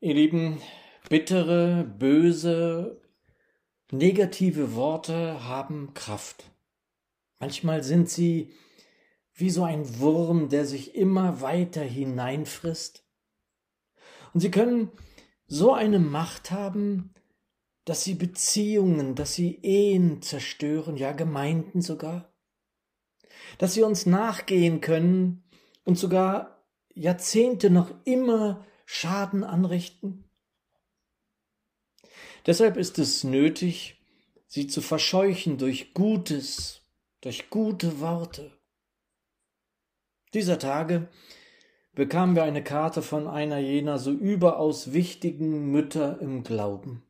Ihr Lieben, bittere, böse, negative Worte haben Kraft. Manchmal sind sie wie so ein Wurm, der sich immer weiter hineinfrisst. Und sie können so eine Macht haben, dass sie Beziehungen, dass sie Ehen zerstören, ja Gemeinden sogar, dass sie uns nachgehen können und sogar Jahrzehnte noch immer Schaden anrichten? Deshalb ist es nötig, sie zu verscheuchen durch Gutes, durch gute Worte. Dieser Tage bekamen wir eine Karte von einer jener so überaus wichtigen Mütter im Glauben.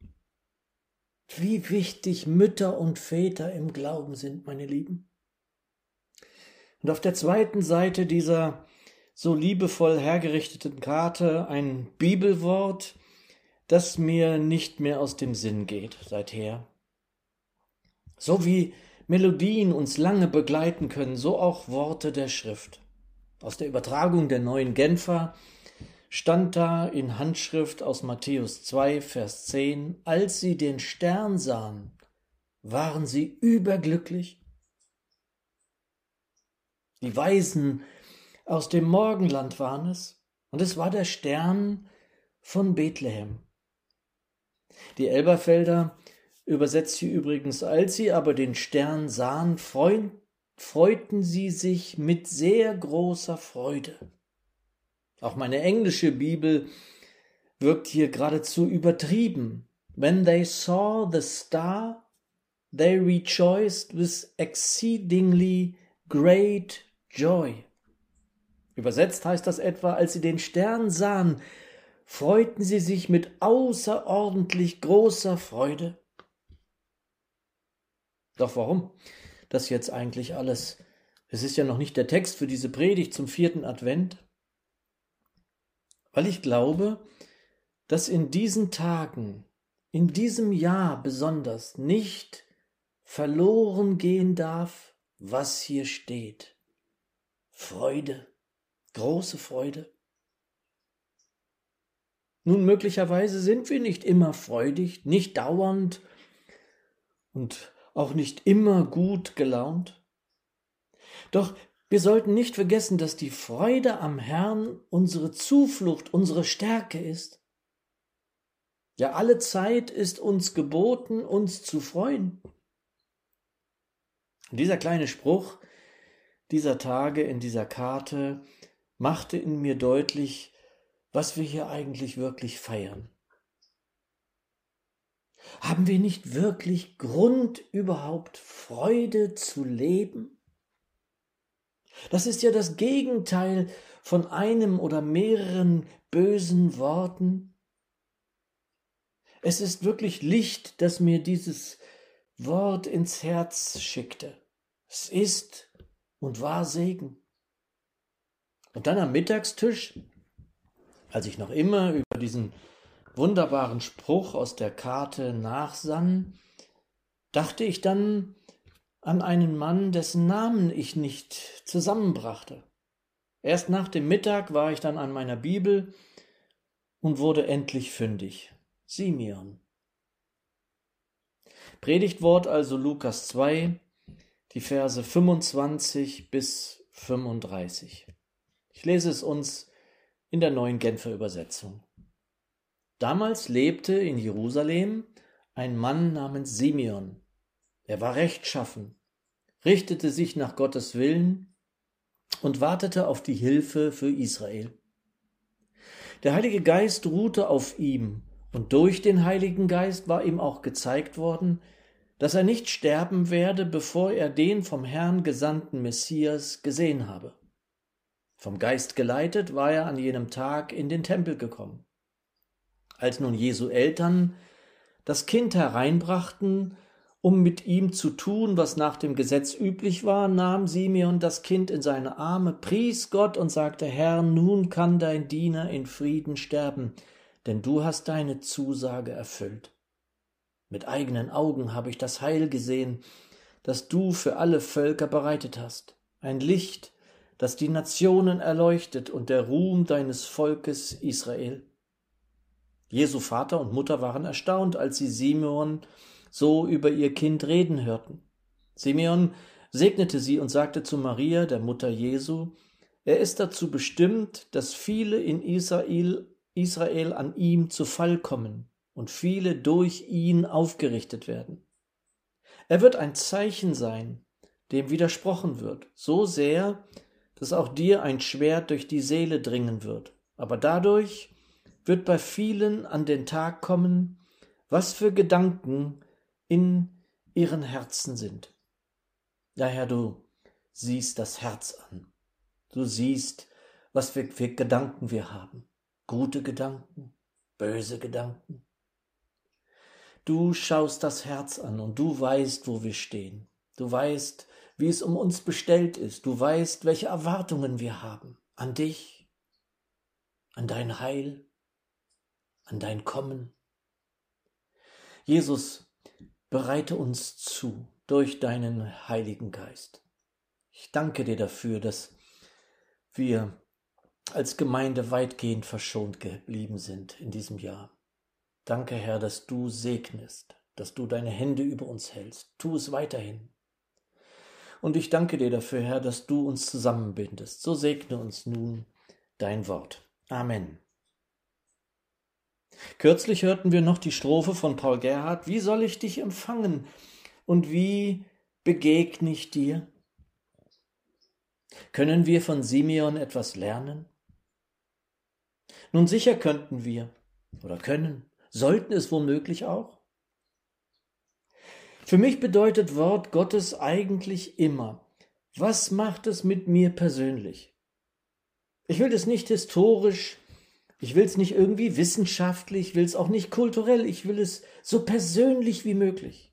Wie wichtig Mütter und Väter im Glauben sind, meine Lieben. Und auf der zweiten Seite dieser so liebevoll hergerichteten Karte ein Bibelwort, das mir nicht mehr aus dem Sinn geht seither. So wie Melodien uns lange begleiten können, so auch Worte der Schrift. Aus der Übertragung der neuen Genfer stand da in Handschrift aus Matthäus 2, Vers 10, als sie den Stern sahen, waren sie überglücklich. Die Weisen aus dem Morgenland waren es, und es war der Stern von Bethlehem. Die Elberfelder übersetzt sie übrigens, als sie aber den Stern sahen, freuten sie sich mit sehr großer Freude. Auch meine englische Bibel wirkt hier geradezu übertrieben. When they saw the star, they rejoiced with exceedingly great joy. Übersetzt heißt das etwa, als sie den Stern sahen, freuten sie sich mit außerordentlich großer Freude. Doch warum das jetzt eigentlich alles? Es ist ja noch nicht der Text für diese Predigt zum vierten Advent. Weil ich glaube, dass in diesen Tagen, in diesem Jahr besonders nicht verloren gehen darf, was hier steht. Freude große Freude. Nun, möglicherweise sind wir nicht immer freudig, nicht dauernd und auch nicht immer gut gelaunt. Doch wir sollten nicht vergessen, dass die Freude am Herrn unsere Zuflucht, unsere Stärke ist. Ja, alle Zeit ist uns geboten, uns zu freuen. dieser kleine Spruch dieser Tage in dieser Karte machte in mir deutlich, was wir hier eigentlich wirklich feiern. Haben wir nicht wirklich Grund überhaupt Freude zu leben? Das ist ja das Gegenteil von einem oder mehreren bösen Worten. Es ist wirklich Licht, das mir dieses Wort ins Herz schickte. Es ist und war Segen. Und dann am Mittagstisch, als ich noch immer über diesen wunderbaren Spruch aus der Karte nachsann, dachte ich dann an einen Mann, dessen Namen ich nicht zusammenbrachte. Erst nach dem Mittag war ich dann an meiner Bibel und wurde endlich fündig. Simeon. Predigtwort also Lukas 2, die Verse 25 bis 35. Ich lese es uns in der neuen Genfer Übersetzung. Damals lebte in Jerusalem ein Mann namens Simeon. Er war rechtschaffen, richtete sich nach Gottes Willen und wartete auf die Hilfe für Israel. Der Heilige Geist ruhte auf ihm, und durch den Heiligen Geist war ihm auch gezeigt worden, dass er nicht sterben werde, bevor er den vom Herrn gesandten Messias gesehen habe. Vom Geist geleitet war er an jenem Tag in den Tempel gekommen. Als nun Jesu Eltern das Kind hereinbrachten, um mit ihm zu tun, was nach dem Gesetz üblich war, nahm Simeon das Kind in seine Arme, pries Gott und sagte, Herr, nun kann dein Diener in Frieden sterben, denn du hast deine Zusage erfüllt. Mit eigenen Augen habe ich das Heil gesehen, das du für alle Völker bereitet hast, ein Licht, das die Nationen erleuchtet und der Ruhm deines Volkes Israel. Jesu Vater und Mutter waren erstaunt, als sie Simeon so über ihr Kind reden hörten. Simeon segnete sie und sagte zu Maria, der Mutter Jesu, er ist dazu bestimmt, dass viele in Israel, Israel an ihm zu Fall kommen und viele durch ihn aufgerichtet werden. Er wird ein Zeichen sein, dem widersprochen wird, so sehr, dass auch dir ein Schwert durch die Seele dringen wird. Aber dadurch wird bei vielen an den Tag kommen, was für Gedanken in ihren Herzen sind. Ja, Herr, du siehst das Herz an. Du siehst, was für, für Gedanken wir haben. Gute Gedanken, böse Gedanken. Du schaust das Herz an und du weißt, wo wir stehen. Du weißt, wie es um uns bestellt ist. Du weißt, welche Erwartungen wir haben an dich, an dein Heil, an dein Kommen. Jesus, bereite uns zu durch deinen Heiligen Geist. Ich danke dir dafür, dass wir als Gemeinde weitgehend verschont geblieben sind in diesem Jahr. Danke, Herr, dass du segnest, dass du deine Hände über uns hältst. Tu es weiterhin. Und ich danke dir dafür, Herr, dass du uns zusammenbindest. So segne uns nun dein Wort. Amen. Kürzlich hörten wir noch die Strophe von Paul Gerhard, Wie soll ich dich empfangen und wie begegne ich dir? Können wir von Simeon etwas lernen? Nun sicher könnten wir oder können, sollten es womöglich auch. Für mich bedeutet Wort Gottes eigentlich immer, was macht es mit mir persönlich? Ich will das nicht historisch ich will es nicht irgendwie wissenschaftlich, ich will es auch nicht kulturell, ich will es so persönlich wie möglich.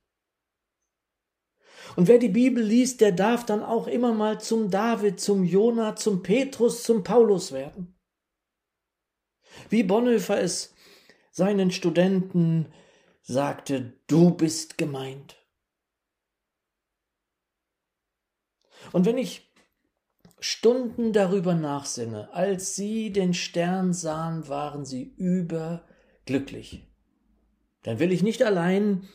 Und wer die Bibel liest, der darf dann auch immer mal zum David, zum Jona, zum Petrus, zum Paulus werden. Wie Bonhoeffer es seinen Studenten sagte, du bist gemeint. Und wenn ich Stunden darüber nachsinne, als sie den Stern sahen, waren sie überglücklich. Dann will ich nicht allein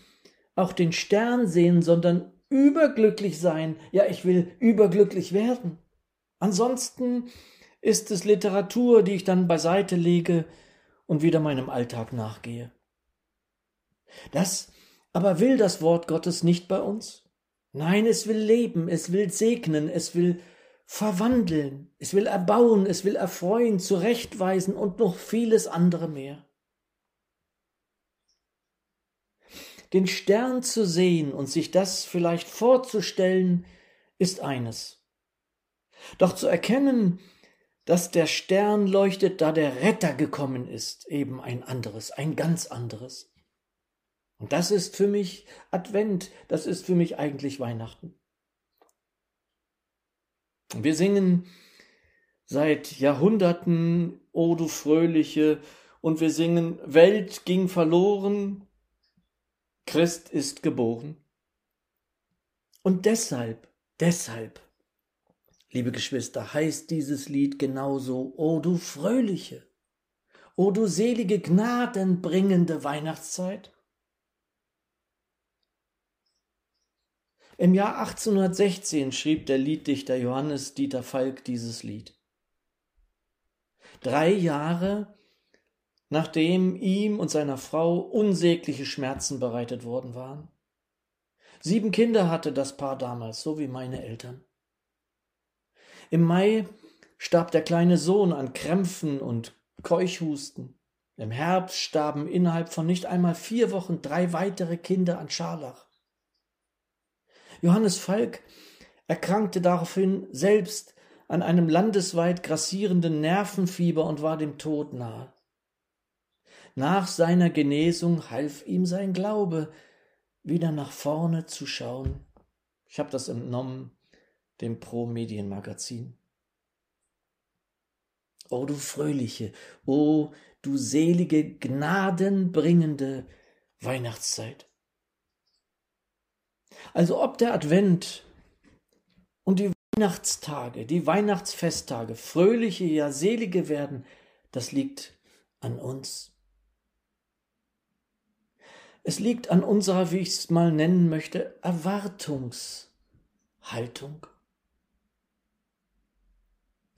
auch den Stern sehen, sondern überglücklich sein. Ja, ich will überglücklich werden. Ansonsten ist es Literatur, die ich dann beiseite lege und wieder meinem Alltag nachgehe. Das aber will das Wort Gottes nicht bei uns. Nein, es will leben, es will segnen, es will verwandeln, es will erbauen, es will erfreuen, zurechtweisen und noch vieles andere mehr. Den Stern zu sehen und sich das vielleicht vorzustellen, ist eines. Doch zu erkennen, dass der Stern leuchtet, da der Retter gekommen ist, eben ein anderes, ein ganz anderes. Und das ist für mich Advent, das ist für mich eigentlich Weihnachten. Wir singen seit Jahrhunderten O du Fröhliche und wir singen Welt ging verloren, Christ ist geboren. Und deshalb, deshalb, liebe Geschwister, heißt dieses Lied genauso O du Fröhliche, O du selige gnadenbringende Weihnachtszeit. Im Jahr 1816 schrieb der Lieddichter Johannes Dieter Falk dieses Lied. Drei Jahre nachdem ihm und seiner Frau unsägliche Schmerzen bereitet worden waren. Sieben Kinder hatte das Paar damals, so wie meine Eltern. Im Mai starb der kleine Sohn an Krämpfen und Keuchhusten. Im Herbst starben innerhalb von nicht einmal vier Wochen drei weitere Kinder an Scharlach. Johannes Falk erkrankte daraufhin selbst an einem landesweit grassierenden Nervenfieber und war dem Tod nahe. Nach seiner Genesung half ihm sein Glaube, wieder nach vorne zu schauen. Ich habe das entnommen dem Pro Medienmagazin. O du fröhliche, o du selige, gnadenbringende Weihnachtszeit. Also ob der Advent und die Weihnachtstage, die Weihnachtsfesttage fröhliche, ja selige werden, das liegt an uns. Es liegt an unserer, wie ich es mal nennen möchte, Erwartungshaltung.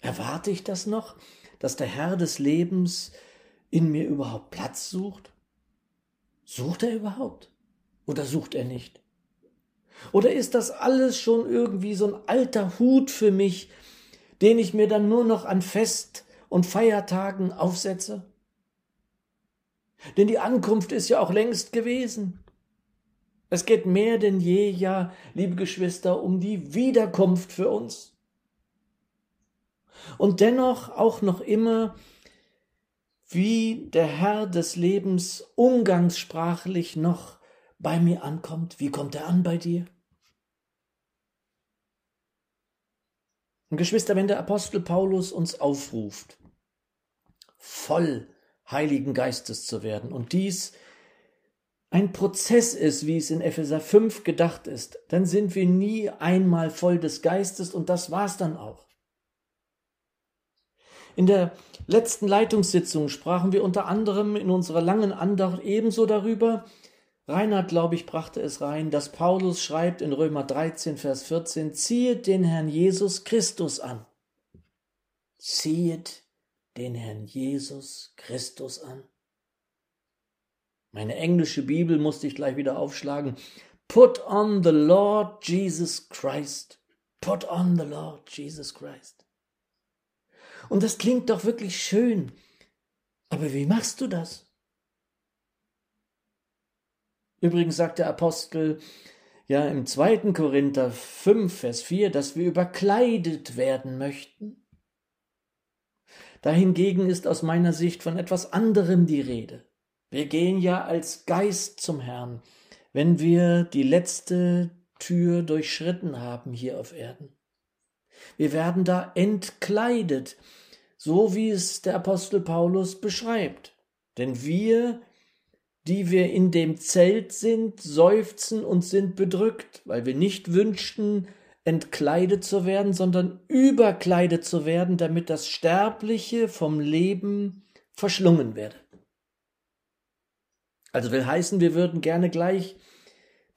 Erwarte ich das noch, dass der Herr des Lebens in mir überhaupt Platz sucht? Sucht er überhaupt? Oder sucht er nicht? Oder ist das alles schon irgendwie so ein alter Hut für mich, den ich mir dann nur noch an Fest und Feiertagen aufsetze? Denn die Ankunft ist ja auch längst gewesen. Es geht mehr denn je, ja, liebe Geschwister, um die Wiederkunft für uns. Und dennoch auch noch immer, wie der Herr des Lebens umgangssprachlich noch bei mir ankommt. Wie kommt er an bei dir? Und Geschwister, wenn der Apostel Paulus uns aufruft, voll Heiligen Geistes zu werden und dies ein Prozess ist, wie es in Epheser 5 gedacht ist, dann sind wir nie einmal voll des Geistes und das war's dann auch. In der letzten Leitungssitzung sprachen wir unter anderem in unserer langen Andacht ebenso darüber, Reinhard, glaube ich, brachte es rein, dass Paulus schreibt in Römer 13, Vers 14, ziehet den Herrn Jesus Christus an. Ziehet den Herrn Jesus Christus an. Meine englische Bibel musste ich gleich wieder aufschlagen. Put on the Lord Jesus Christ. Put on the Lord Jesus Christ. Und das klingt doch wirklich schön. Aber wie machst du das? Übrigens sagt der Apostel ja im 2. Korinther 5, Vers 4, dass wir überkleidet werden möchten. Dahingegen ist aus meiner Sicht von etwas anderem die Rede. Wir gehen ja als Geist zum Herrn, wenn wir die letzte Tür durchschritten haben hier auf Erden. Wir werden da entkleidet, so wie es der Apostel Paulus beschreibt. Denn wir die wir in dem Zelt sind, seufzen und sind bedrückt, weil wir nicht wünschten, entkleidet zu werden, sondern überkleidet zu werden, damit das Sterbliche vom Leben verschlungen werde. Also will heißen, wir würden gerne gleich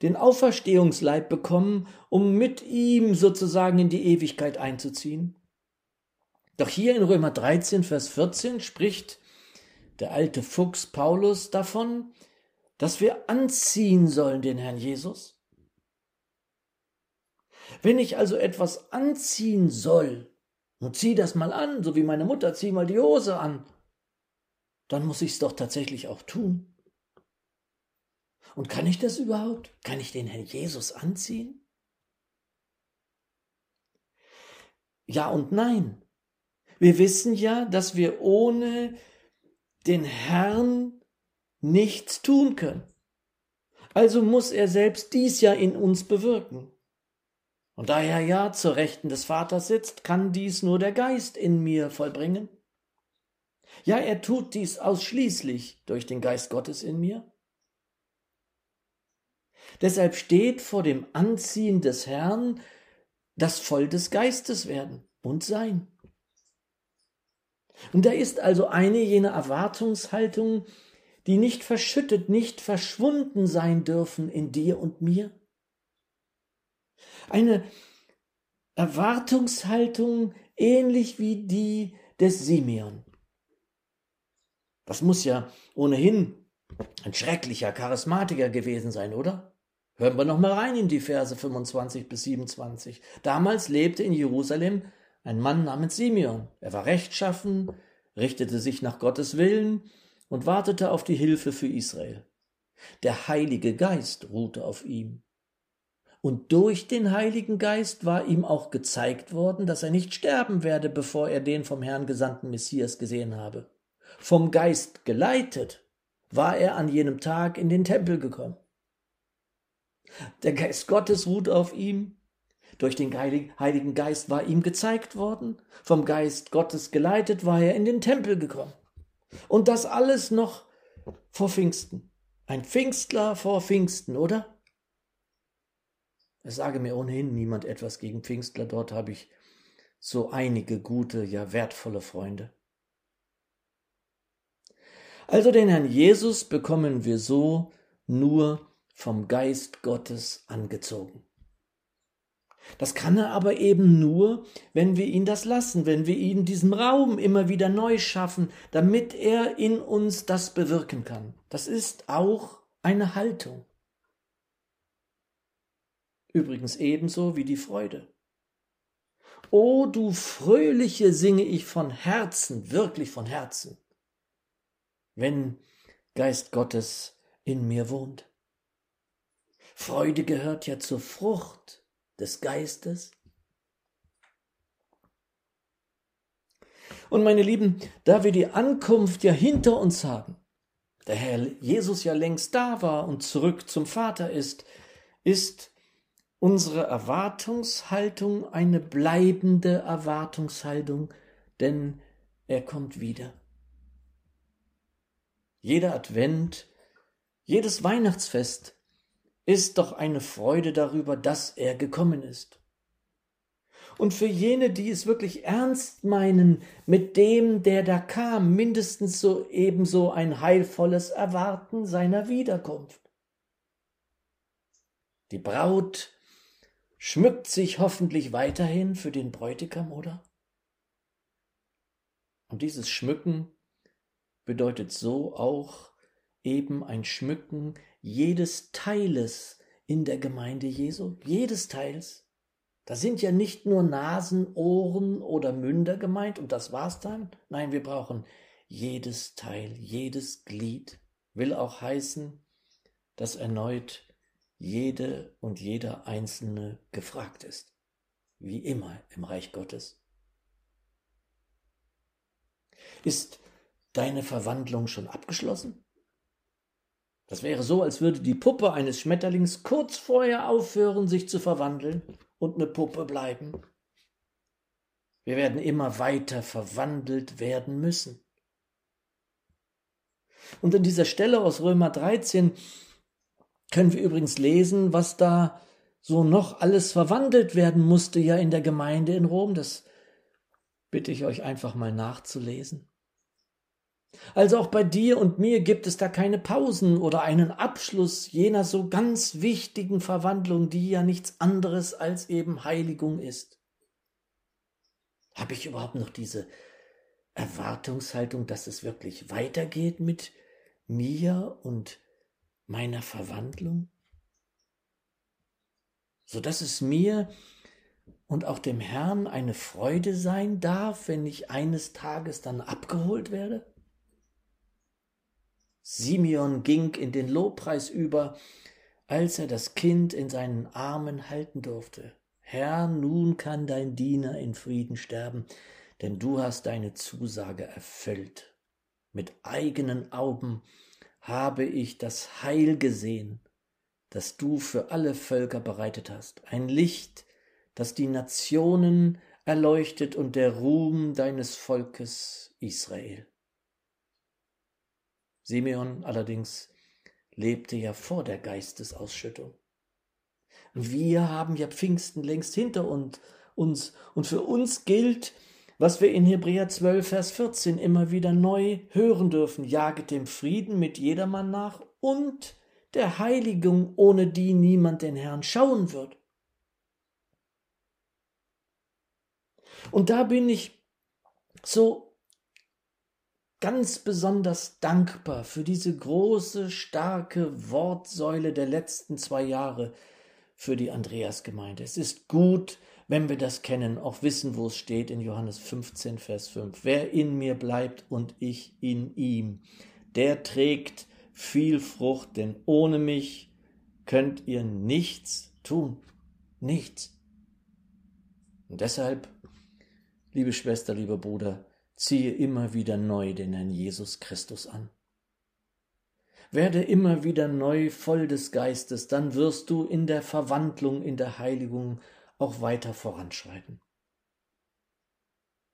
den Auferstehungsleib bekommen, um mit ihm sozusagen in die Ewigkeit einzuziehen. Doch hier in Römer 13, Vers 14 spricht der alte Fuchs Paulus davon, dass wir anziehen sollen den Herrn Jesus? Wenn ich also etwas anziehen soll, und zieh das mal an, so wie meine Mutter, zieh mal die Hose an, dann muss ich es doch tatsächlich auch tun. Und kann ich das überhaupt? Kann ich den Herrn Jesus anziehen? Ja und nein. Wir wissen ja, dass wir ohne den Herrn nichts tun können. Also muss er selbst dies ja in uns bewirken. Und da er ja zur Rechten des Vaters sitzt, kann dies nur der Geist in mir vollbringen. Ja, er tut dies ausschließlich durch den Geist Gottes in mir. Deshalb steht vor dem Anziehen des Herrn das voll des Geistes werden und sein. Und da ist also eine jener Erwartungshaltungen, die nicht verschüttet, nicht verschwunden sein dürfen in dir und mir? Eine Erwartungshaltung ähnlich wie die des Simeon. Das muss ja ohnehin ein schrecklicher Charismatiker gewesen sein, oder? Hören wir noch mal rein in die Verse 25 bis 27. Damals lebte in Jerusalem ein Mann namens Simeon. Er war rechtschaffen, richtete sich nach Gottes Willen und wartete auf die Hilfe für Israel. Der Heilige Geist ruhte auf ihm. Und durch den Heiligen Geist war ihm auch gezeigt worden, dass er nicht sterben werde, bevor er den vom Herrn gesandten Messias gesehen habe. Vom Geist geleitet war er an jenem Tag in den Tempel gekommen. Der Geist Gottes ruht auf ihm, durch den Heiligen Geist war ihm gezeigt worden, vom Geist Gottes geleitet war er in den Tempel gekommen. Und das alles noch vor Pfingsten. Ein Pfingstler vor Pfingsten, oder? Es sage mir ohnehin niemand etwas gegen Pfingstler, dort habe ich so einige gute, ja wertvolle Freunde. Also den Herrn Jesus bekommen wir so nur vom Geist Gottes angezogen. Das kann er aber eben nur, wenn wir ihn das lassen, wenn wir ihm diesen Raum immer wieder neu schaffen, damit er in uns das bewirken kann. Das ist auch eine Haltung. Übrigens ebenso wie die Freude. O du Fröhliche singe ich von Herzen, wirklich von Herzen, wenn Geist Gottes in mir wohnt. Freude gehört ja zur Frucht des Geistes. Und meine Lieben, da wir die Ankunft ja hinter uns haben, der Herr Jesus ja längst da war und zurück zum Vater ist, ist unsere Erwartungshaltung eine bleibende Erwartungshaltung, denn er kommt wieder. Jeder Advent, jedes Weihnachtsfest ist doch eine Freude darüber, dass er gekommen ist. Und für jene, die es wirklich ernst meinen mit dem, der da kam, mindestens so ebenso ein heilvolles Erwarten seiner Wiederkunft. Die Braut schmückt sich hoffentlich weiterhin für den Bräutigam, oder? Und dieses Schmücken bedeutet so auch eben ein Schmücken jedes Teiles in der Gemeinde Jesu, jedes Teils. Da sind ja nicht nur Nasen, Ohren oder Münder gemeint und das war's dann. Nein, wir brauchen jedes Teil, jedes Glied. Will auch heißen, dass erneut jede und jeder Einzelne gefragt ist. Wie immer im Reich Gottes. Ist deine Verwandlung schon abgeschlossen? Das wäre so, als würde die Puppe eines Schmetterlings kurz vorher aufhören, sich zu verwandeln und eine Puppe bleiben. Wir werden immer weiter verwandelt werden müssen. Und an dieser Stelle aus Römer 13 können wir übrigens lesen, was da so noch alles verwandelt werden musste ja in der Gemeinde in Rom. Das bitte ich euch einfach mal nachzulesen. Also auch bei dir und mir gibt es da keine Pausen oder einen Abschluss jener so ganz wichtigen Verwandlung, die ja nichts anderes als eben Heiligung ist. Habe ich überhaupt noch diese Erwartungshaltung, dass es wirklich weitergeht mit mir und meiner Verwandlung? So dass es mir und auch dem Herrn eine Freude sein darf, wenn ich eines Tages dann abgeholt werde? Simeon ging in den Lobpreis über, als er das Kind in seinen Armen halten durfte. Herr, nun kann dein Diener in Frieden sterben, denn du hast deine Zusage erfüllt. Mit eigenen Augen habe ich das Heil gesehen, das du für alle Völker bereitet hast, ein Licht, das die Nationen erleuchtet und der Ruhm deines Volkes Israel. Simeon allerdings lebte ja vor der Geistesausschüttung. Wir haben ja Pfingsten längst hinter uns, und für uns gilt, was wir in Hebräer 12, Vers 14 immer wieder neu hören dürfen, jaget dem Frieden mit jedermann nach und der Heiligung, ohne die niemand den Herrn schauen wird. Und da bin ich so ganz besonders dankbar für diese große, starke Wortsäule der letzten zwei Jahre für die Andreasgemeinde. Es ist gut, wenn wir das kennen, auch wissen, wo es steht in Johannes 15, Vers 5. Wer in mir bleibt und ich in ihm, der trägt viel Frucht, denn ohne mich könnt ihr nichts tun. Nichts. Und deshalb, liebe Schwester, lieber Bruder, Ziehe immer wieder neu den Herrn Jesus Christus an. Werde immer wieder neu voll des Geistes, dann wirst du in der Verwandlung, in der Heiligung auch weiter voranschreiten.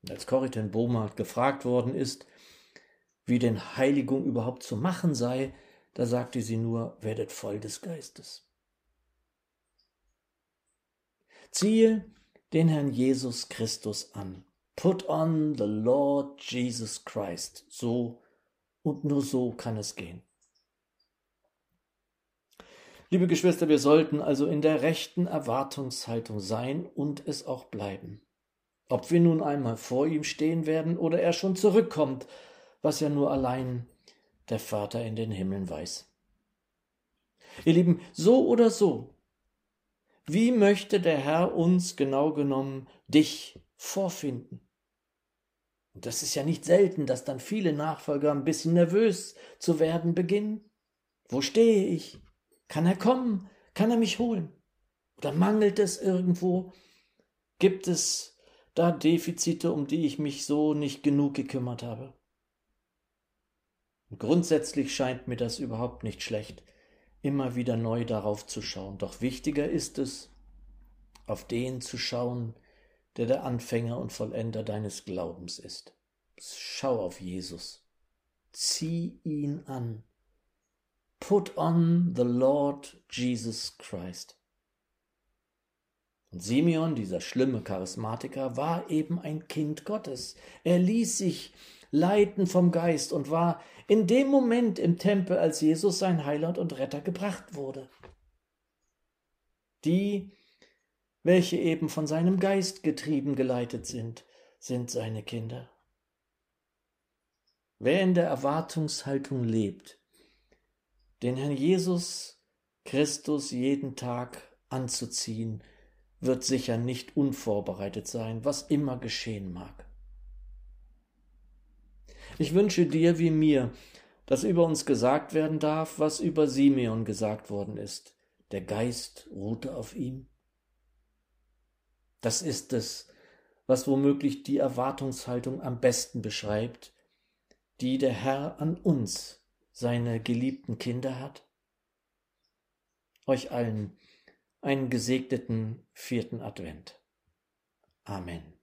Als Corrie ten Bohmer gefragt worden ist, wie denn Heiligung überhaupt zu machen sei, da sagte sie nur, werdet voll des Geistes. Ziehe den Herrn Jesus Christus an. Put on the Lord Jesus Christ. So und nur so kann es gehen. Liebe Geschwister, wir sollten also in der rechten Erwartungshaltung sein und es auch bleiben. Ob wir nun einmal vor ihm stehen werden oder er schon zurückkommt, was ja nur allein der Vater in den Himmeln weiß. Ihr Lieben, so oder so, wie möchte der Herr uns genau genommen dich vorfinden? Das ist ja nicht selten, dass dann viele Nachfolger ein bisschen nervös zu werden beginnen. Wo stehe ich? Kann er kommen? Kann er mich holen? Oder mangelt es irgendwo? Gibt es da Defizite, um die ich mich so nicht genug gekümmert habe? Und grundsätzlich scheint mir das überhaupt nicht schlecht, immer wieder neu darauf zu schauen. Doch wichtiger ist es, auf den zu schauen, der der Anfänger und Vollender deines Glaubens ist. Schau auf Jesus. Zieh ihn an. Put on the Lord Jesus Christ. Und Simeon, dieser schlimme Charismatiker, war eben ein Kind Gottes. Er ließ sich leiten vom Geist und war in dem Moment im Tempel, als Jesus sein Heiland und Retter gebracht wurde. Die, welche eben von seinem Geist getrieben geleitet sind, sind seine Kinder. Wer in der Erwartungshaltung lebt, den Herrn Jesus Christus jeden Tag anzuziehen, wird sicher nicht unvorbereitet sein, was immer geschehen mag. Ich wünsche dir wie mir, dass über uns gesagt werden darf, was über Simeon gesagt worden ist. Der Geist ruhte auf ihm. Das ist es, was womöglich die Erwartungshaltung am besten beschreibt, die der Herr an uns, seine geliebten Kinder hat. Euch allen einen gesegneten vierten Advent. Amen.